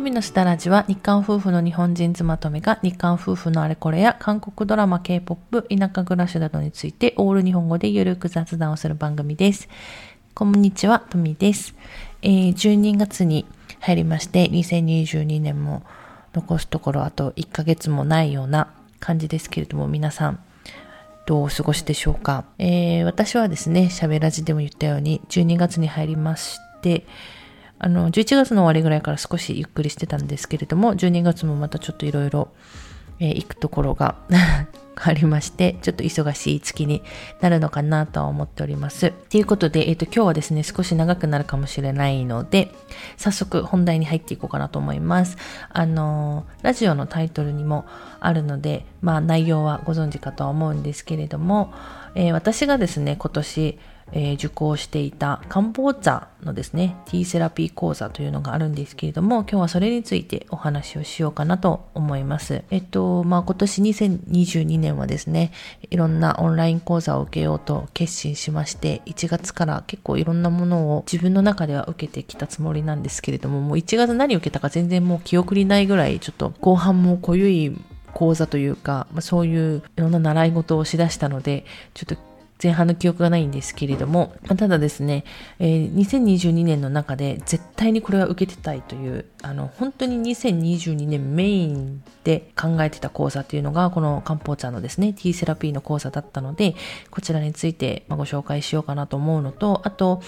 トミのスタラジは日韓夫婦の日本人妻とめが日韓夫婦のあれこれや韓国ドラマ、K-POP、田舎暮らしなどについてオール日本語でゆるく雑談をする番組です。こんにちは、トミです。えー、12月に入りまして、2022年も残すところあと1ヶ月もないような感じですけれども、皆さん、どうお過ごしでしょうか？えー、私はですね、喋らじでも言ったように、12月に入りまして、あの、11月の終わりぐらいから少しゆっくりしてたんですけれども、12月もまたちょっといろいろ、えー、行くところが ありまして、ちょっと忙しい月になるのかなとは思っております。ということで、えっ、ー、と、今日はですね、少し長くなるかもしれないので、早速本題に入っていこうかなと思います。あの、ラジオのタイトルにもあるので、まあ内容はご存知かとは思うんですけれども、えー、私がですね、今年、えー、受講していた漢方茶のですね、ティーセラピー講座というのがあるんですけれども、今日はそれについてお話をしようかなと思います。えっと、まあ、今年2022年はですね、いろんなオンライン講座を受けようと決心しまして、1月から結構いろんなものを自分の中では受けてきたつもりなんですけれども、もう1月何受けたか全然もう記憶にないぐらい、ちょっと後半も濃ゆい講座というか、まあ、そういういろんな習い事をしだしたので、ちょっと前半の記憶がないんですけれども、ただですね、えー、2022年の中で絶対にこれは受けてたいという、あの、本当に2022年メインで考えてた講座というのが、この漢方茶のですね、T セラピーの講座だったので、こちらについてご紹介しようかなと思うのと、あと、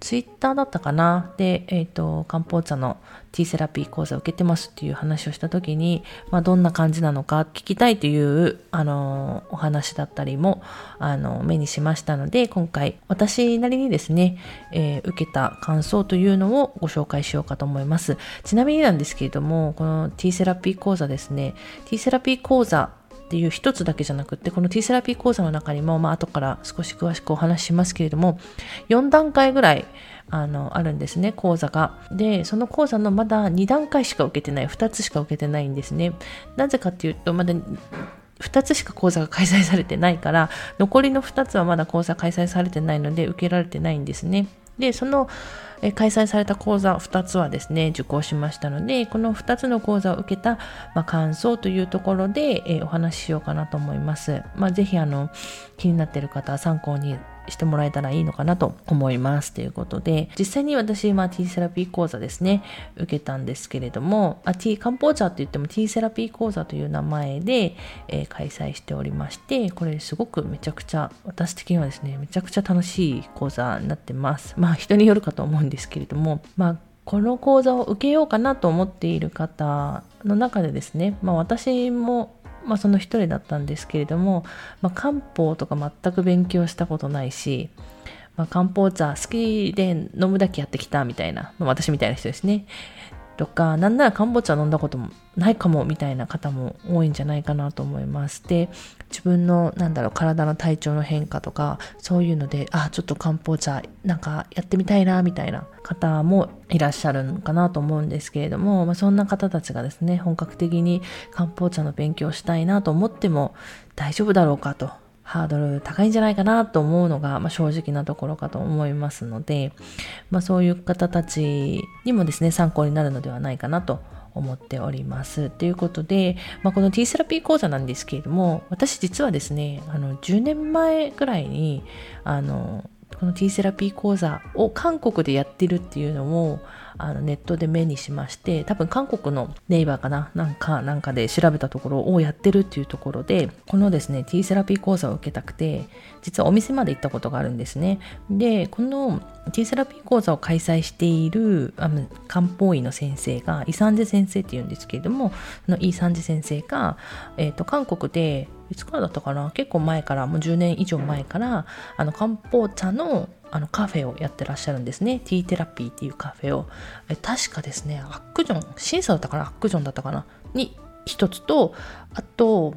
ツイッターだったかな？で、えっ、ー、と、漢方茶の T セラピー講座を受けてますっていう話をした時に、まあ、どんな感じなのか聞きたいという、あの、お話だったりも、あの、目にしましたので、今回、私なりにですね、えー、受けた感想というのをご紹介しようかと思います。ちなみになんですけれども、この T セラピー講座ですね、T セラピー講座っていう一つだけじゃなくってこの T セラピー講座の中にも、まあ後から少し詳しくお話ししますけれども4段階ぐらいあのあるんですね講座が。でその講座のまだ2段階しか受けてない2つしか受けてないんですね。なぜかっていうとまだ2つしか講座が開催されてないから残りの2つはまだ講座開催されてないので受けられてないんですね。でその開催された講座2つはですね、受講しましたので、この2つの講座を受けた、まあ、感想というところで、えお話ししようかなと思います。まあ、ぜひあの、気になっている方は参考にしてもらえたらいいのかなと思います。ということで、実際に私、ま、T セラピー講座ですね、受けたんですけれども、あ T、漢方茶って言っても T セラピー講座という名前で、えー、開催しておりまして、これすごくめちゃくちゃ、私的にはですね、めちゃくちゃ楽しい講座になってます。まあ、人によるかと思うんですけれども、まあ、この講座を受けようかなと思っている方の中でですね、まあ、私もまあ、その一人だったんですけれども、まあ、漢方とか全く勉強したことないし、まあ、漢方茶好きで飲むだけやってきたみたいな、まあ、私みたいな人ですね。とか、なんなら漢方茶飲んだこともないかもみたいな方も多いんじゃないかなと思います。で、自分のなんだろう体の体調の変化とかそういうのであちょっと漢方茶なんかやってみたいなみたいな方もいらっしゃるのかなと思うんですけれども、まあ、そんな方たちがですね本格的に漢方茶の勉強したいなと思っても大丈夫だろうかとハードル高いんじゃないかなと思うのが、まあ、正直なところかと思いますので、まあ、そういう方たちにもですね参考になるのではないかなと思っております。ということで、まあ、この T セラピー講座なんですけれども、私実はですね、あの、10年前ぐらいに、あの、この T セラピー講座を韓国でやってるっていうのをあのネットで目にしまして多分韓国のネイバーかななんかなんかで調べたところをやってるっていうところでこのですね T セラピー講座を受けたくて実はお店まで行ったことがあるんですね。でこの T セラピー講座を開催しているあの漢方医の先生がイサンジェ先生っていうんですけれどもそのイサンジェ先生が、えーと、韓国でいつからだったかな結構前からもう10年以上前からあの漢方茶のあのカフェをやってらっしゃるんですね。ティーテラピーっていうカフェを。え確かですね、アックジョン、審査だったかな？アックジョンだったかな？に一つと、あと、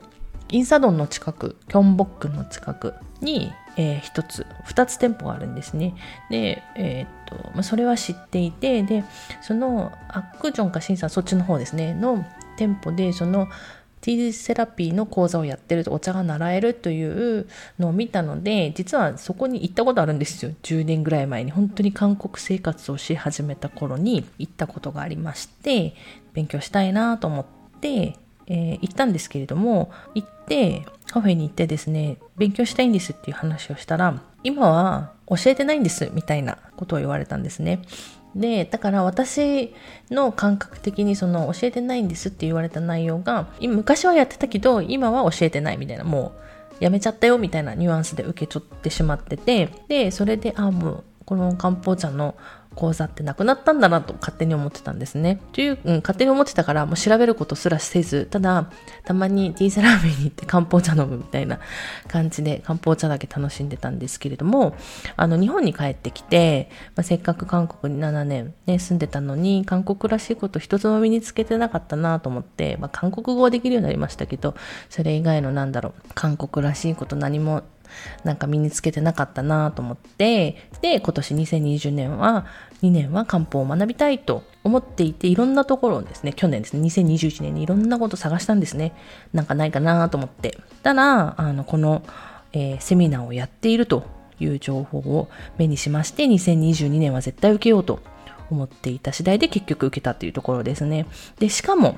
インサドンの近く、キョンボックンの近くに、えー、一つ、二つ店舗があるんですね。で、えー、っと、ま、それは知っていて、で、そのアックジョンか審査、そっちの方ですね、の店舗で、そのティーセラピーの講座をやってるとお茶が習えるというのを見たので実はそこに行ったことあるんですよ。10年ぐらい前に。本当に韓国生活をし始めた頃に行ったことがありまして勉強したいなと思ってえー、行ったんですけれども行ってカフェに行ってですね勉強したいんですっていう話をしたら今は教えてないんですみたいなことを言われたんですね。でだから私の感覚的にその教えてないんですって言われた内容が昔はやってたけど今は教えてないみたいなもうやめちゃったよみたいなニュアンスで受け取ってしまっててでそれであもうこの漢方茶の講座ってなくなったんだなと勝手に思ってたんですね。という、うん、勝手に思ってたからもう調べることすらせず、ただ、たまにティーセラーメンに行って漢方茶飲むみたいな 感じで漢方茶だけ楽しんでたんですけれども、あの、日本に帰ってきて、まあ、せっかく韓国に7年ね、住んでたのに、韓国らしいこと一つも身につけてなかったなと思って、まあ、韓国語はできるようになりましたけど、それ以外のなんだろう、韓国らしいこと何もなんか身につけてなかったなと思って、で、今年2020年は、2年は漢方を学びたいと思っていて、いろんなところをですね、去年ですね、2021年にいろんなこと探したんですね。なんかないかなと思って。ただ、あの、この、えー、セミナーをやっているという情報を目にしまして、2022年は絶対受けようと思っていた次第で結局受けたというところですね。で、しかも、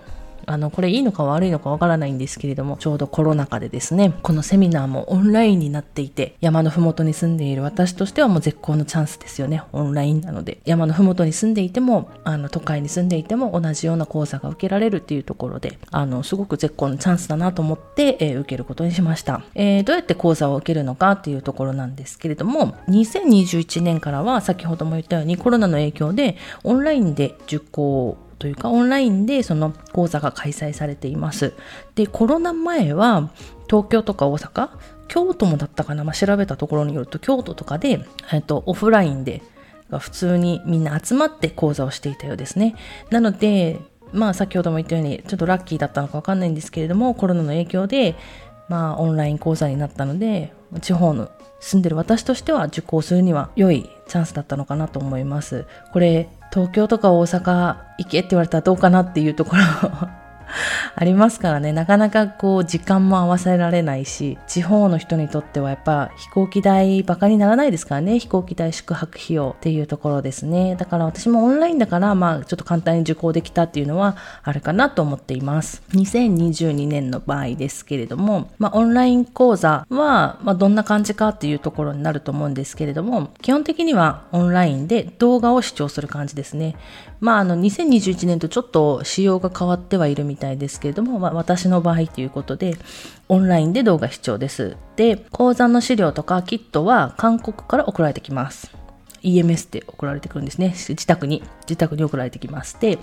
あの、これいいのか悪いのかわからないんですけれども、ちょうどコロナ禍でですね、このセミナーもオンラインになっていて、山のふもとに住んでいる私としてはもう絶好のチャンスですよね。オンラインなので。山のふもとに住んでいても、あの、都会に住んでいても同じような講座が受けられるっていうところで、あの、すごく絶好のチャンスだなと思って、えー、受けることにしました。えー、どうやって講座を受けるのかっていうところなんですけれども、2021年からは先ほども言ったようにコロナの影響でオンラインで受講というかオンラインでその講座が開催されています。で、コロナ前は東京とか大阪、京都もだったかな、まあ、調べたところによると京都とかで、えっと、オフラインで普通にみんな集まって講座をしていたようですね。なので、まあ先ほども言ったようにちょっとラッキーだったのかわかんないんですけれどもコロナの影響でまあオンライン講座になったので地方の住んでる私としては受講するには良いチャンスだったのかなと思います。これ東京とか大阪行けって言われたらどうかなっていうところ ありますからね、なかなかこう時間も合わせられないし、地方の人にとってはやっぱ飛行機代バカにならないですからね、飛行機代宿泊費用っていうところですね。だから私もオンラインだから、まあちょっと簡単に受講できたっていうのはあるかなと思っています。2022年の場合ですけれども、まあオンライン講座は、まあどんな感じかっていうところになると思うんですけれども、基本的にはオンラインで動画を視聴する感じですね。まああの2021年とちょっと仕様が変わってはいるみたいたいですけれども、まあ、私の場合ということで、オンラインで動画視聴です。で、講座の資料とかキットは韓国から送られてきます。EMS で送られてくるんですね。自宅に、自宅に送られてきます。で、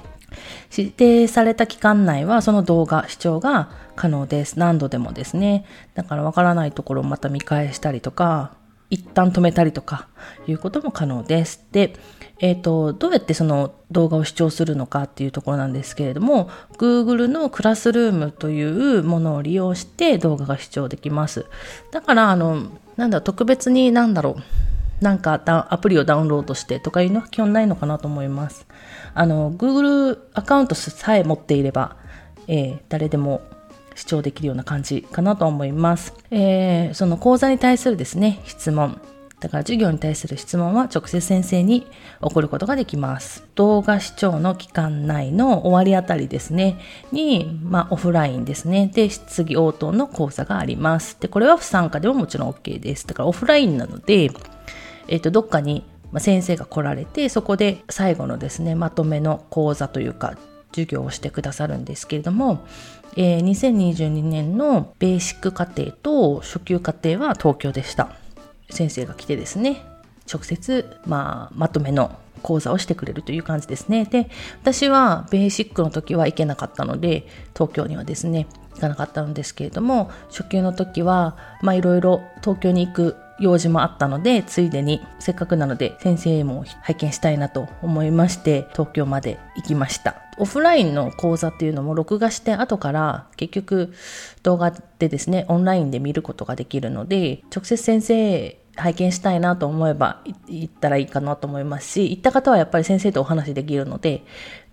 指定された期間内はその動画視聴が可能です。何度でもですね。だからわからないところをまた見返したりとか、一旦止めたりとかいうことも可能です。で、えっ、ー、と、どうやってその動画を視聴するのかっていうところなんですけれども、Google のクラスルームというものを利用して動画が視聴できます。だから、あの、なんだ、特別になんだろう、なんかアプリをダウンロードしてとかいうのは基本ないのかなと思います。あの、Google アカウントさえ持っていれば、えー、誰でも視聴できるような感じかなと思います。えー、その講座に対するですね、質問。だから授業に対する質問は直接先生に送ることができます。動画視聴の期間内の終わりあたりですね、に、まあオフラインですね、で質疑応答の講座があります。で、これは不参加でももちろん OK です。だからオフラインなので、えっ、ー、と、どっかに先生が来られて、そこで最後のですね、まとめの講座というか、授業をしてくださるんですけれども、えー、2022年のベーシック課程と初級課程は東京でした。先生が来てですね、直接、まあ、まとめの講座をしてくれるという感じですね。で、私はベーシックの時は行けなかったので、東京にはですね、行かなかったんですけれども、初級の時は、まあいろいろ東京に行く用事もあったので、ついでにせっかくなので先生も拝見したいなと思いまして、東京まで行きました。オフラインの講座っていうのも録画して後から結局動画でですね、オンラインで見ることができるので、直接先生拝見したいなと思えば行ったらいいかなと思いますし、行った方はやっぱり先生とお話できるので、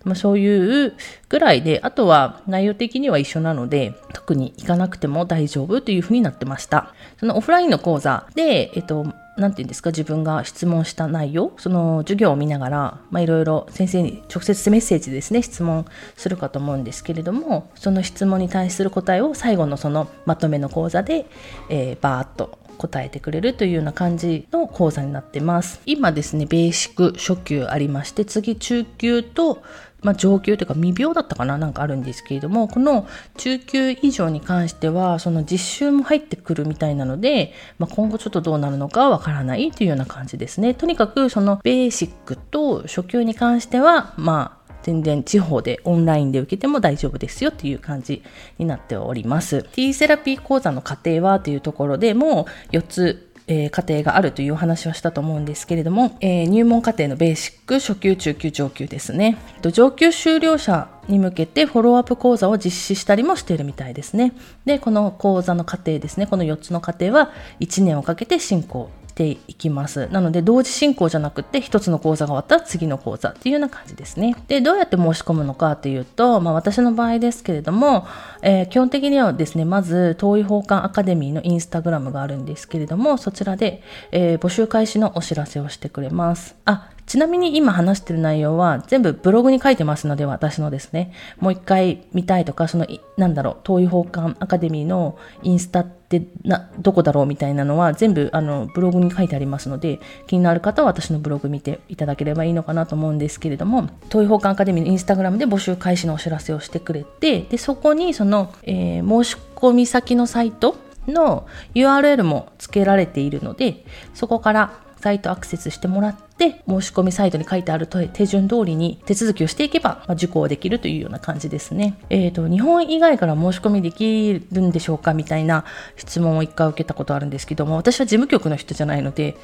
まあ、そういうぐらいで、あとは内容的には一緒なので、特に行かなくても大丈夫というふうになってました。そのオフラインの講座で、えっと、なんて言うんですか、自分が質問した内容、その授業を見ながら、まあ、いろいろ先生に直接メッセージですね、質問するかと思うんですけれども、その質問に対する答えを最後のそのまとめの講座で、えー、バーッと答えてくれるというような感じの講座になってます。今ですね、ベーシック初級ありまして、次中級とまあ、上級というか未病だったかななんかあるんですけれども、この中級以上に関しては、その実習も入ってくるみたいなので、まあ、今後ちょっとどうなるのかわからないというような感じですね。とにかくそのベーシックと初級に関しては、まあ、全然地方でオンラインで受けても大丈夫ですよっていう感じになっております。T セラピー講座の過程はというところでもう4つえー、過程があるというお話はしたと思うんですけれども、えー、入門過程のベーシック、初級、中級、上級ですね。上級修了者に向けてフォローアップ講座を実施したりもしているみたいですね。で、この講座の過程ですね、この4つの過程は1年をかけて進行ていきます。なので、同時進行じゃなくて、1つの講座が終わったら次の講座っていうような感じですね。で、どうやって申し込むのかっていうと、まあ私の場合ですけれども、えー、基本的にはですね、まず、遠い奉還アカデミーのインスタグラムがあるんですけれども、そちらで、えー、募集開始のお知らせをしてくれます。あ、ちなみに今話してる内容は全部ブログに書いてますので、私のですね、もう一回見たいとか、その、なんだろう、東医法官アカデミーのインスタってな、どこだろうみたいなのは全部あのブログに書いてありますので、気になる方は私のブログ見ていただければいいのかなと思うんですけれども、東医法官アカデミーのインスタグラムで募集開始のお知らせをしてくれて、で、そこにその、えー、申し込み先のサイトの URL も付けられているので、そこからサイトアクセスしてもらって、申し込みサイトに書いてある手順通りに手続きをしていけば、まあ、受講できるというような感じですね。えっ、ー、と、日本以外から申し込みできるんでしょうかみたいな質問を一回受けたことあるんですけども、私は事務局の人じゃないので、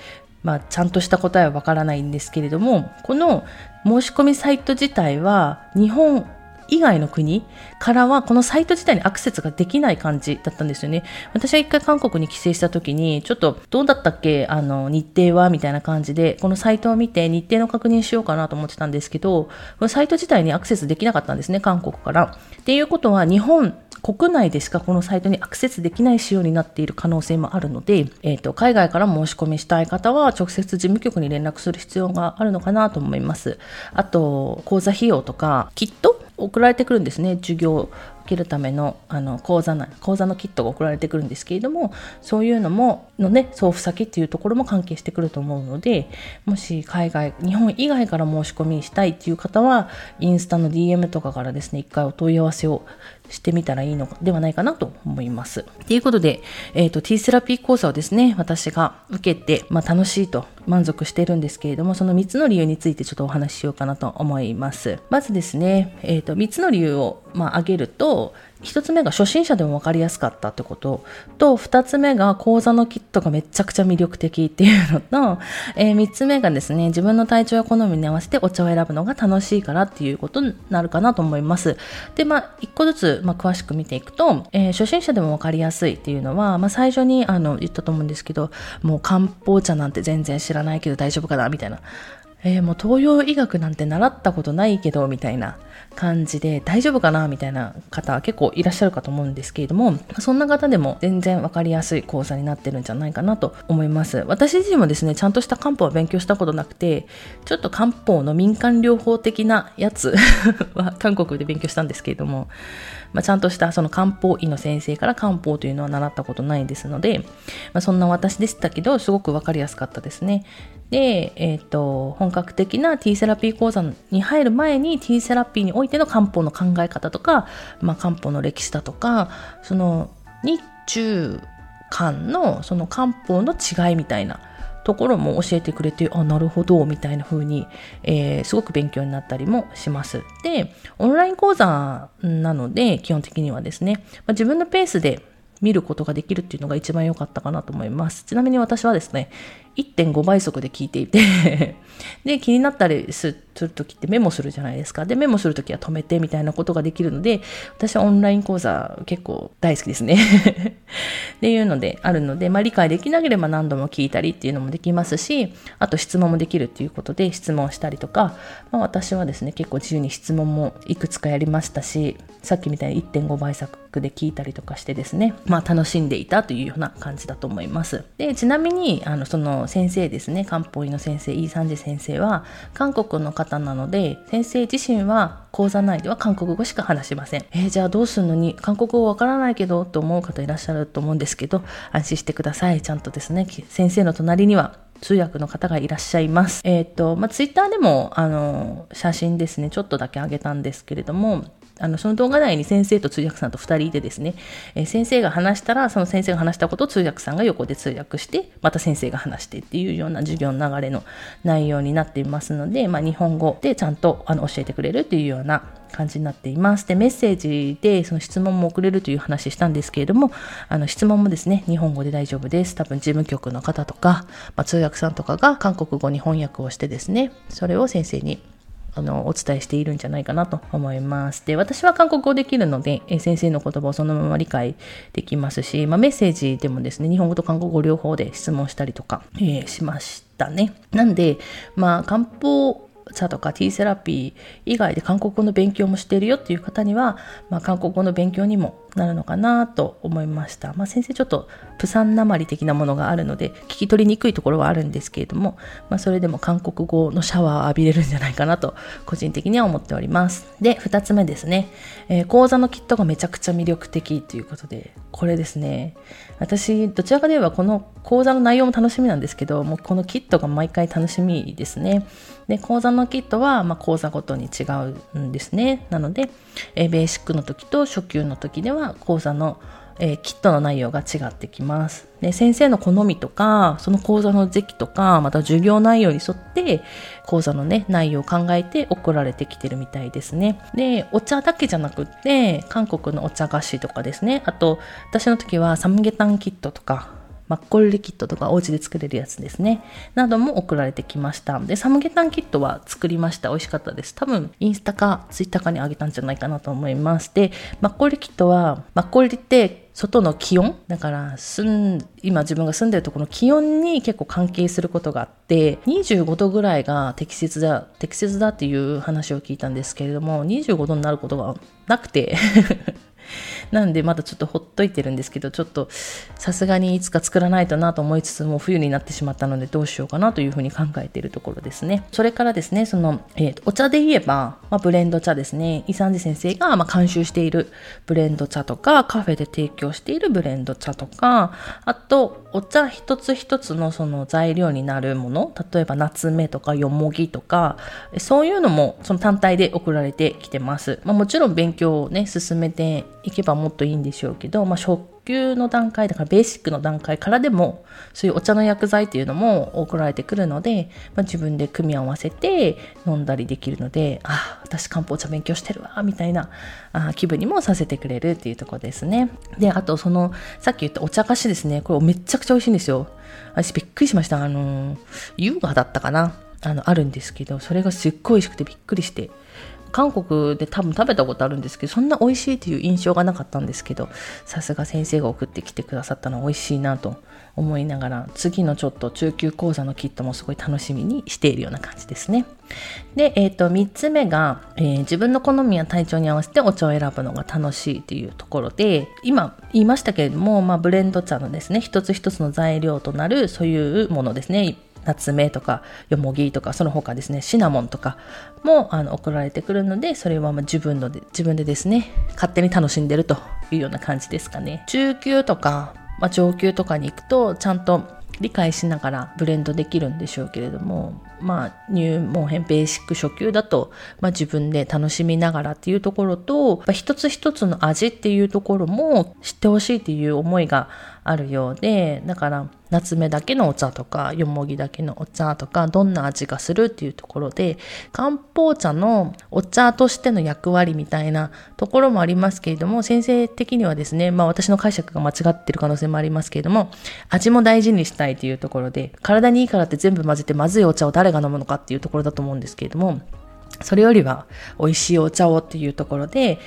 まあ、ちゃんとした答えはわからないんですけれども、この申し込みサイト自体は日本以外の国からはこのサイト自体にアクセスができない感じだったんですよね。私は一回韓国に帰省した時に、ちょっとどうだったっけ？あの、日程はみたいな感じで、このサイトを見て日程の確認しようかなと思ってたんですけど、このサイト自体にアクセスできなかったんですね、韓国から。っていうことは、日本国内でしかこのサイトにアクセスできない仕様になっている可能性もあるので、えっ、ー、と、海外から申し込みしたい方は直接事務局に連絡する必要があるのかなと思います。あと、講座費用とか、きっと送られてくるんですね。授業を受けるためのあの講座な講座のキットが送られてくるんですけれどもそういうのものね送付先っていうところも関係してくると思うのでもし海外日本以外から申し込みしたいっていう方はインスタの DM とかからですね一回お問い合わせをしてみたらいいのではないかなと思います。ということで、えっ、ー、と、T セラピー講座をですね、私が受けて、まあ、楽しいと満足しているんですけれども、その3つの理由についてちょっとお話ししようかなと思います。まずですね、えっ、ー、と、3つの理由を、まあ、挙げると、一つ目が初心者でも分かりやすかったってことと、二つ目が講座のキットがめちゃくちゃ魅力的っていうのと、えー、三つ目がですね、自分の体調や好みに合わせてお茶を選ぶのが楽しいからっていうことになるかなと思います。で、まあ、一個ずつ、まあ、詳しく見ていくと、えー、初心者でも分かりやすいっていうのは、まあ、最初にあの言ったと思うんですけど、もう漢方茶なんて全然知らないけど大丈夫かなみたいな。えー、もう東洋医学なんて習ったことないけど、みたいな感じで大丈夫かなみたいな方結構いらっしゃるかと思うんですけれども、そんな方でも全然わかりやすい講座になってるんじゃないかなと思います。私自身もですね、ちゃんとした漢方は勉強したことなくて、ちょっと漢方の民間療法的なやつ は韓国で勉強したんですけれども、まあ、ちゃんとしたその漢方医の先生から漢方というのは習ったことないですので、まあ、そんな私でしたけど、すごくわかりやすかったですね。で、えっ、ー、と、本格的な T セラピー講座に入る前に T セラピーにおいての漢方の考え方とか、まあ、漢方の歴史だとか、その日中間のその漢方の違いみたいなところも教えてくれて、あ、なるほど、みたいな風に、えー、すごく勉強になったりもします。で、オンライン講座なので、基本的にはですね、まあ、自分のペースで見ることができるっていうのが一番良かったかなと思います。ちなみに私はですね、1.5倍速で聞いていて で、気になったりするときってメモするじゃないですか。で、メモするときは止めてみたいなことができるので、私はオンライン講座結構大好きですね っていうのであるので、まあ理解できなければ何度も聞いたりっていうのもできますし、あと質問もできるっていうことで質問したりとか、まあ私はですね、結構自由に質問もいくつかやりましたし、さっきみたいに1.5倍速で聞いたりとかしてですね、まあ楽しんでいたというような感じだと思います。で、ちなみに、あの、その先生ですね、漢方医の先生、イーサンジ先生は韓国の方なので、先生自身は講座内では韓国語しか話しません。えー、じゃあどうすんのに、韓国語わからないけどと思う方いらっしゃると思うんですけど、安心してください。ちゃんとですね、先生の隣には通訳の方がいらっしゃいます。えっ、ー、と、まあ、ツイッターでも、あの、写真ですね、ちょっとだけ上げたんですけれども、あの、その動画内に先生と通訳さんと2人いてですね、えー、先生が話したら、その先生が話したことを通訳さんが横で通訳して、また先生が話してっていうような授業の流れの内容になっていますので、まあ、日本語でちゃんとあの教えてくれるっていうような感じになっています。で、メッセージでその質問も送れるという話したんですけれども、あの質問もですね、日本語で大丈夫です。多分事務局の方とか、まあ、通訳さんとかが韓国語に翻訳をしてですね、それを先生にあの、お伝えしているんじゃないかなと思います。で、私は韓国語できるので、え先生の言葉をそのまま理解できますし、まあ、メッセージでもですね、日本語と韓国語両方で質問したりとか、えー、しましたね。なんで、まあ、漢方茶とか T セラピー以外で韓国語の勉強もしてるよっていう方には、まあ、韓国語の勉強にもなるのかなと思いました。まあ、先生ちょっとプサンなまり的なものがあるので聞き取りにくいところはあるんですけれども、まあ、それでも韓国語のシャワーを浴びれるんじゃないかなと個人的には思っております。で、2つ目ですね、えー、講座のキットがめちゃくちゃ魅力的ということで、これですね、私どちらかといえばこの講座の内容も楽しみなんですけど、もうこのキットが毎回楽しみですね。で、講座のキットは、ま、講座ごとに違うんですね。なので、えー、ベーシックの時と初級の時では講座の、えー、キットの内容が違ってきます。で、先生の好みとか、その講座の時期とか、また授業内容に沿って、講座のね、内容を考えて送られてきてるみたいですね。で、お茶だけじゃなくって、韓国のお茶菓子とかですね。あと、私の時はサムゲタンキットとか、マッコリキットとかお家で作れるやつですね。なども送られてきました。で、サムゲタンキットは作りました。美味しかったです。多分、インスタかツイッターかにあげたんじゃないかなと思います。で、マッコリキットは、マッコリって外の気温？だから住ん今自分が住んでるところの気温に結構関係することがあって25度ぐらいが適切だ適切だっていう話を聞いたんですけれども25度になることがなくてなんでまだちょっとほっといてるんですけど、ちょっとさすがにいつか作らないとなと思いつつも冬になってしまったのでどうしようかなというふうに考えているところですね。それからですね、その、えー、お茶で言えば、まあ、ブレンド茶ですね。伊三治先生が、まあ、監修しているブレンド茶とか、カフェで提供しているブレンド茶とか、あと、お茶一つ一つのその材料になるもの、例えば夏目とかよもぎとか、そういうのもその単体で送られてきてます。まあ、もちろん勉強をね、進めていけばもっといいんでしょうけど、まあ、食級の段階だからベーシックの段階からでもそういうお茶の薬剤っていうのも送られてくるので、まあ、自分で組み合わせて飲んだりできるのであ私漢方茶勉強してるわみたいなあ気分にもさせてくれるっていうとこですね。であとそのさっき言ったお茶菓子ですね。これめちゃくちゃ美味しいんですよ。私びっくりしました。あの優雅だったかな？あのあるんですけどそれがすっごい美味しくてびっくりして。韓国で多分食べたことあるんですけどそんな美味しいという印象がなかったんですけどさすが先生が送ってきてくださったのは美味しいなと思いながら次のちょっと中級講座のキットもすごい楽しみにしているような感じですね。で、えー、と3つ目が、えー、自分の好みや体調に合わせてお茶を選ぶのが楽しいというところで今言いましたけれども、まあ、ブレンド茶のですね一つ一つの材料となるそういうものですね。夏目とかよもぎとかその他ですねシナモンとかもあの送られてくるのでそれはま自分ので自分でですね勝手に楽しんでるというような感じですかね。中級とか、まあ、上級とかに行くとちゃんと理解しながらブレンドできるんでしょうけれどもまあ入門編ベーシック初級だと、まあ、自分で楽しみながらっていうところと一つ一つの味っていうところも知ってほしいっていう思いがあるようでだから夏目だけのお茶とか、よもぎだけのお茶とか、どんな味がするっていうところで、漢方茶のお茶としての役割みたいなところもありますけれども、先生的にはですね、まあ私の解釈が間違ってる可能性もありますけれども、味も大事にしたいというところで、体にいいからって全部混ぜてまずいお茶を誰が飲むのかっていうところだと思うんですけれども、それよりは美味しいお茶をっていうところで、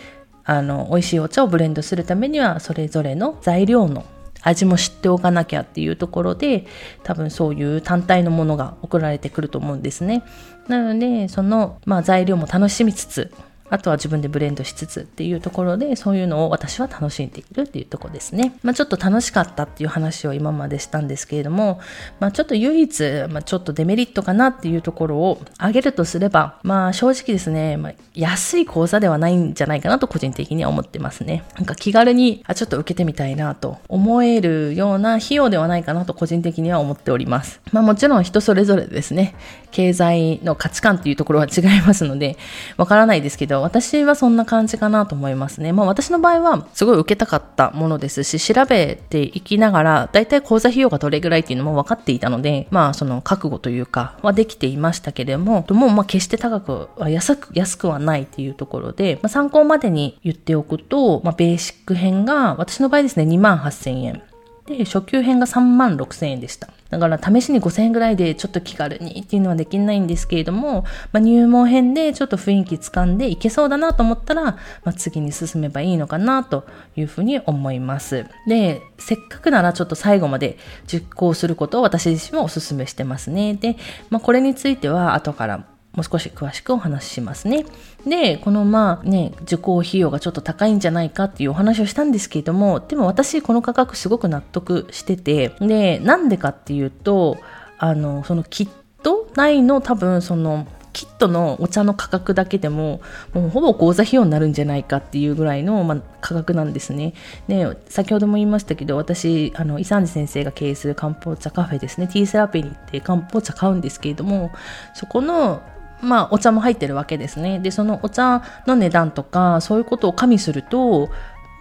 あの、美味しいお茶をブレンドするためには、それぞれの材料の味も知っておかなきゃっていうところで、多分そういう単体のものが送られてくると思うんですね。なので、その、まあ材料も楽しみつつ、あとは自分でブレンドしつつっていうところで、そういうのを私は楽しんでいるっていうとこですね。まあ、ちょっと楽しかったっていう話を今までしたんですけれども、まあ、ちょっと唯一、まあ、ちょっとデメリットかなっていうところを挙げるとすれば、まあ、正直ですね、まあ、安い講座ではないんじゃないかなと個人的には思ってますね。なんか気軽に、あ、ちょっと受けてみたいなと思えるような費用ではないかなと個人的には思っております。まあ、もちろん人それぞれですね、経済の価値観っていうところは違いますので、わからないですけど、私はそんな感じかなと思いますね。まあ私の場合はすごい受けたかったものですし、調べていきながら、だいたい講座費用がどれぐらいっていうのも分かっていたので、まあその覚悟というかはできていましたけれども、もうまあ決して高くは安く、安くはないっていうところで、まあ、参考までに言っておくと、まあベーシック編が私の場合ですね、2万8000円。で、初級編が3万6千円でした。だから試しに5000円ぐらいでちょっと気軽にっていうのはできないんですけれども、まあ、入門編でちょっと雰囲気つかんでいけそうだなと思ったら、まあ、次に進めばいいのかなというふうに思います。で、せっかくならちょっと最後まで実行することを私自身もお勧めしてますね。で、まあ、これについては後からもう少し詳しくお話ししますね。で、このまあね、受講費用がちょっと高いんじゃないかっていうお話をしたんですけれども、でも私この価格すごく納得してて、で、なんでかっていうと、あの、そのキット内の多分そのキットのお茶の価格だけでも、もうほぼ講座費用になるんじゃないかっていうぐらいの、まあ、価格なんですね。で、先ほども言いましたけど、私、あの、伊三治先生が経営する漢方茶カフェですね、ティーセラピーに行って漢方茶買うんですけれども、そこのまあ、お茶も入ってるわけですね。で、そのお茶の値段とか、そういうことを加味すると、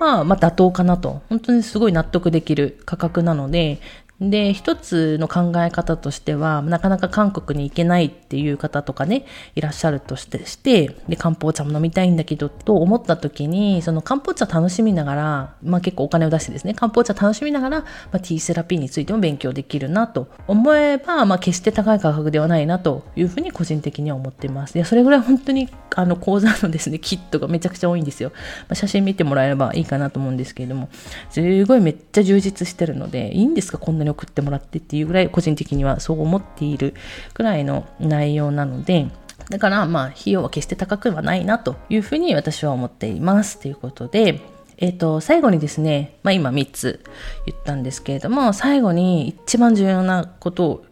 まあ、まあ、妥当かなと。本当にすごい納得できる価格なので、で、一つの考え方としては、なかなか韓国に行けないっていう方とかね、いらっしゃるとしてして、で、漢方茶も飲みたいんだけど、と思った時に、その漢方茶楽しみながら、まあ結構お金を出してですね、漢方茶楽しみながら、まあ、ティーセラピーについても勉強できるなと思えば、まあ決して高い価格ではないなというふうに個人的には思っています。いや、それぐらい本当に、あの、講座のですね、キットがめちゃくちゃ多いんですよ。まあ、写真見てもらえればいいかなと思うんですけれども、すごいめっちゃ充実してるので、いいんですか？こんなに送ってもらってっていうぐらい個人的にはそう思っているぐらいの内容なので、だからまあ費用は決して高くはないなというふうに私は思っていますということで、えっ、ー、と、最後にですね、まあ今3つ言ったんですけれども、最後に一番重要なこと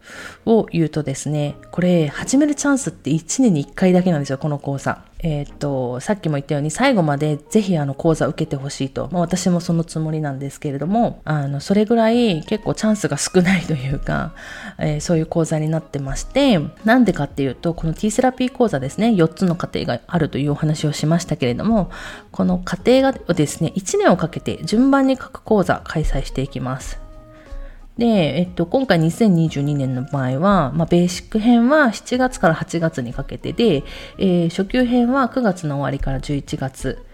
を言うとですね、これ始めるチャンスって1年に1回だけなんですよ、この講座。えっ、と、さっきも言ったように最後までぜひあの講座受けてほしいと、まあ、私もそのつもりなんですけれども、あの、それぐらい結構チャンスが少ないというか、えー、そういう講座になってまして、なんでかっていうと、この T セラピー講座ですね、4つの過程があるというお話をしましたけれども、この過程がですね、1年をかけて順番に各講座開催していきます。で、えっと、今回2022年の場合は、まあ、ベーシック編は7月から8月にかけてで、えー、初級編は9月の終わりから11月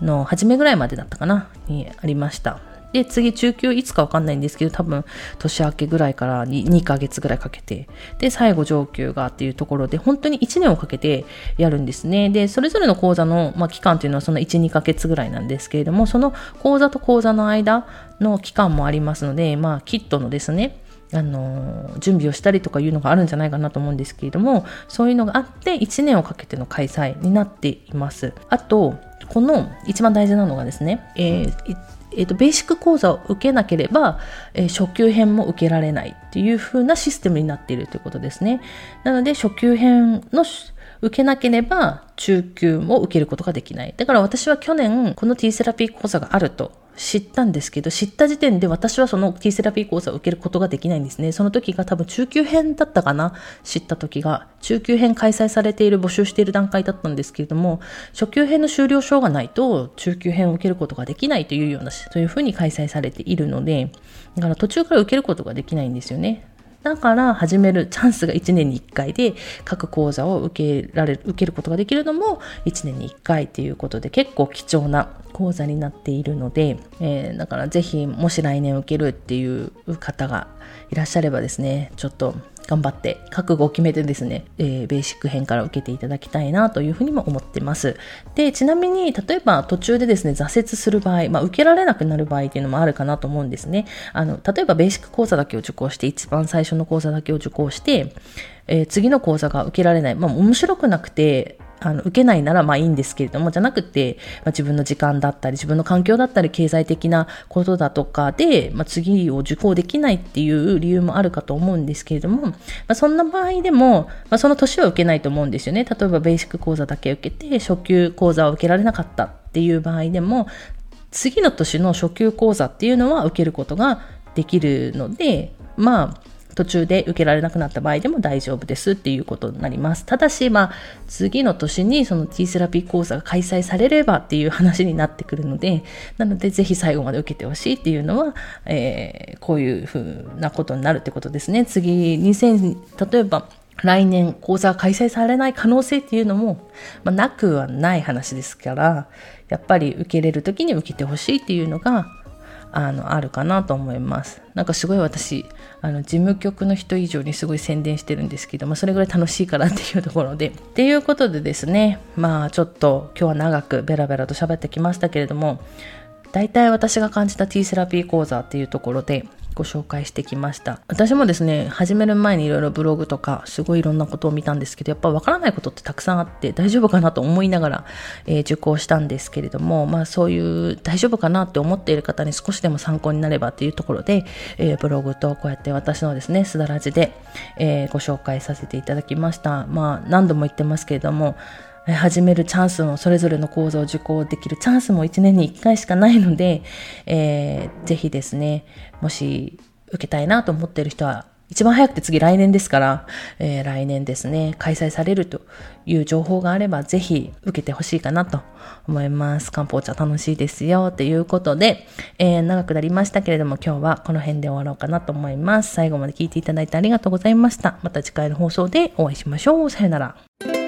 の初めぐらいまでだったかな、にありました。で、次、中級いつかわかんないんですけど、多分、年明けぐらいから 2, 2ヶ月ぐらいかけて、で、最後上級がっていうところで、本当に1年をかけてやるんですね。で、それぞれの講座の、まあ、期間というのはその1、2ヶ月ぐらいなんですけれども、その講座と講座の間の期間もありますので、まあ、キットのですね、あの準備をしたりとかいうのがあるんじゃないかなと思うんですけれどもそういうのがあって1年をかけての開催になっていますあとこの一番大事なのがですね、えー、えーと、ベーシック講座を受けなければ、えー、初級編も受けられないっていう風なシステムになっているということですね。なので初級編の受けなければ中級も受けることができない。だから私は去年この T セラピー講座があると知ったんですけど、知った時点で私はその T セラピー講座を受けることができないんですね。その時が多分中級編だったかな知った時が。中級編開催されている、募集している段階だったんですけれども、初級編の終了証がないと中級編を受けることができないというような、そういうふうに開催されているので、だから途中から受けることができないんですよね。だから始めるチャンスが1年に1回で各講座を受けられる、受けることができるのも1年に1回ということで結構貴重な講座になっているので、えー、だからぜひもし来年受けるっていう方がいらっしゃればですね、ちょっと頑張って覚悟を決めてですね、えー、ベーシック編から受けていただきたいなというふうにも思ってます。で、ちなみに、例えば途中でですね、挫折する場合、まあ、受けられなくなる場合っていうのもあるかなと思うんですね。あの、例えばベーシック講座だけを受講して、一番最初の講座だけを受講して、えー、次の講座が受けられない。まあ、面白くなくて、あの、受けないならまあいいんですけれども、じゃなくて、まあ、自分の時間だったり、自分の環境だったり、経済的なことだとかで、まあ、次を受講できないっていう理由もあるかと思うんですけれども、まあ、そんな場合でも、まあ、その年は受けないと思うんですよね。例えば、ベーシック講座だけ受けて、初級講座を受けられなかったっていう場合でも、次の年の初級講座っていうのは受けることができるので、まあ、途中で受けられなくなった場合でも大丈夫ですっていうことになります。ただし、まあ、次の年にその T セラピー講座が開催されればっていう話になってくるので、なのでぜひ最後まで受けてほしいっていうのは、えー、こういうふうなことになるってことですね。次、2000、例えば、来年講座が開催されない可能性っていうのも、まあ、なくはない話ですから、やっぱり受けれる時に受けてほしいっていうのが、あの、あるかなと思います。なんかすごい私、あの、事務局の人以上にすごい宣伝してるんですけど、まあ、それぐらい楽しいからっていうところで。っていうことでですね、まあ、ちょっと今日は長くベラベラと喋ってきましたけれども、大体私が感じた T セラピー講座っていうところで、ご紹介してきました。私もですね、始める前にいろいろブログとか、すごいいろんなことを見たんですけど、やっぱわからないことってたくさんあって、大丈夫かなと思いながら、えー、受講したんですけれども、まあそういう大丈夫かなって思っている方に少しでも参考になればっていうところで、えー、ブログとこうやって私のですね、すだらじで、えー、ご紹介させていただきました。まあ何度も言ってますけれども、始めるチャンスも、それぞれの講座を受講できるチャンスも1年に1回しかないので、えー、ぜひですね、もし受けたいなと思っている人は、一番早くて次来年ですから、えー、来年ですね、開催されるという情報があれば、ぜひ受けてほしいかなと思います。漢方茶楽しいですよ、ということで、えー、長くなりましたけれども、今日はこの辺で終わろうかなと思います。最後まで聞いていただいてありがとうございました。また次回の放送でお会いしましょう。さよなら。